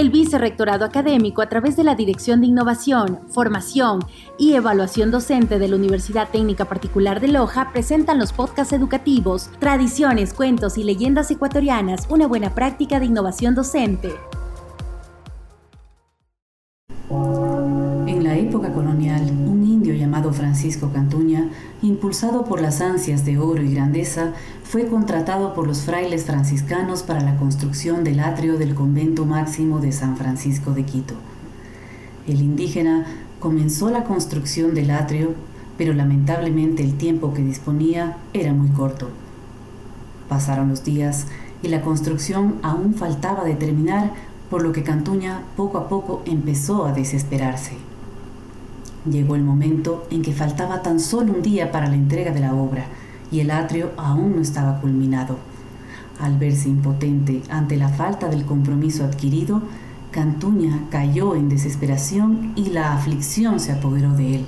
El Vicerrectorado Académico, a través de la Dirección de Innovación, Formación y Evaluación Docente de la Universidad Técnica Particular de Loja, presentan los podcasts educativos Tradiciones, Cuentos y Leyendas Ecuatorianas, una buena práctica de innovación docente. En la época colonial, llamado Francisco Cantuña, impulsado por las ansias de oro y grandeza, fue contratado por los frailes franciscanos para la construcción del atrio del convento máximo de San Francisco de Quito. El indígena comenzó la construcción del atrio, pero lamentablemente el tiempo que disponía era muy corto. Pasaron los días y la construcción aún faltaba de terminar, por lo que Cantuña poco a poco empezó a desesperarse. Llegó el momento en que faltaba tan solo un día para la entrega de la obra y el atrio aún no estaba culminado. Al verse impotente ante la falta del compromiso adquirido, Cantuña cayó en desesperación y la aflicción se apoderó de él.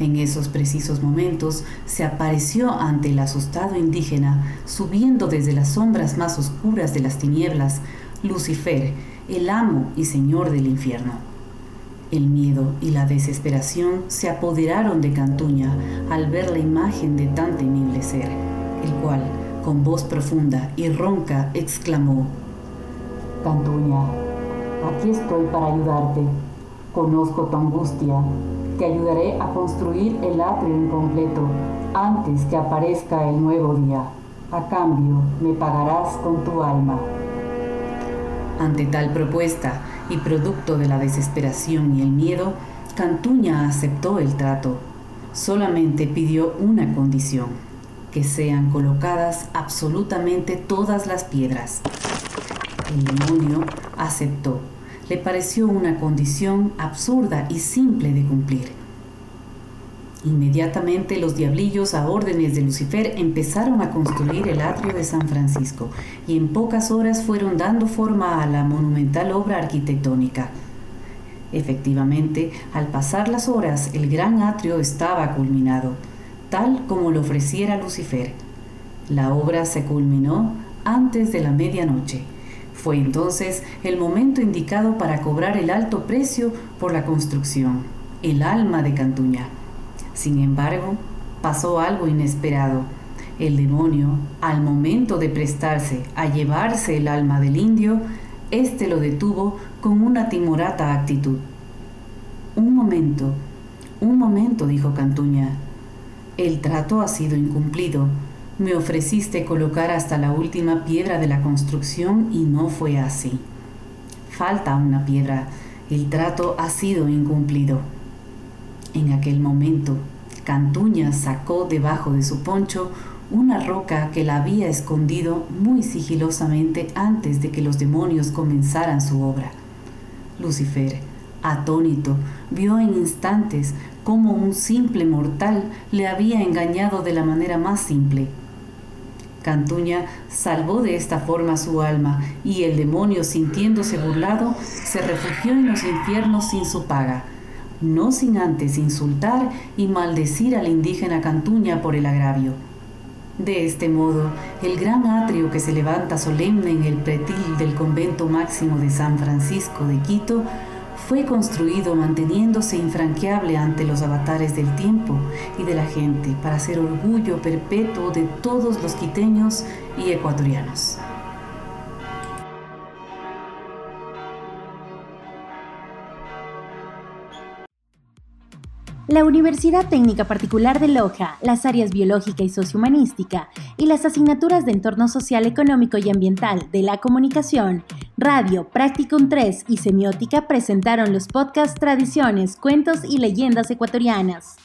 En esos precisos momentos se apareció ante el asustado indígena, subiendo desde las sombras más oscuras de las tinieblas, Lucifer, el amo y señor del infierno. El miedo y la desesperación se apoderaron de Cantuña al ver la imagen de tan temible ser, el cual, con voz profunda y ronca, exclamó, Cantuña, aquí estoy para ayudarte. Conozco tu angustia. Te ayudaré a construir el atrio incompleto antes que aparezca el nuevo día. A cambio, me pagarás con tu alma. Ante tal propuesta y producto de la desesperación y el miedo, Cantuña aceptó el trato. Solamente pidió una condición, que sean colocadas absolutamente todas las piedras. El demonio aceptó. Le pareció una condición absurda y simple de cumplir. Inmediatamente los diablillos a órdenes de Lucifer empezaron a construir el atrio de San Francisco y en pocas horas fueron dando forma a la monumental obra arquitectónica. Efectivamente, al pasar las horas, el gran atrio estaba culminado, tal como lo ofreciera Lucifer. La obra se culminó antes de la medianoche. Fue entonces el momento indicado para cobrar el alto precio por la construcción, el alma de Cantuña. Sin embargo, pasó algo inesperado. El demonio, al momento de prestarse a llevarse el alma del indio, éste lo detuvo con una timorata actitud. Un momento, un momento, dijo Cantuña. El trato ha sido incumplido. Me ofreciste colocar hasta la última piedra de la construcción y no fue así. Falta una piedra. El trato ha sido incumplido. En aquel momento, Cantuña sacó debajo de su poncho una roca que la había escondido muy sigilosamente antes de que los demonios comenzaran su obra. Lucifer, atónito, vio en instantes cómo un simple mortal le había engañado de la manera más simple. Cantuña salvó de esta forma su alma y el demonio, sintiéndose burlado, se refugió en los infiernos sin su paga no sin antes insultar y maldecir al indígena Cantuña por el agravio. De este modo, el gran atrio que se levanta solemne en el pretil del convento máximo de San Francisco de Quito fue construido manteniéndose infranqueable ante los avatares del tiempo y de la gente para ser orgullo perpetuo de todos los quiteños y ecuatorianos. La Universidad Técnica Particular de Loja, las áreas biológica y sociohumanística y las asignaturas de entorno social, económico y ambiental de la comunicación, radio, Practicum 3 y semiótica presentaron los podcasts Tradiciones, Cuentos y Leyendas Ecuatorianas.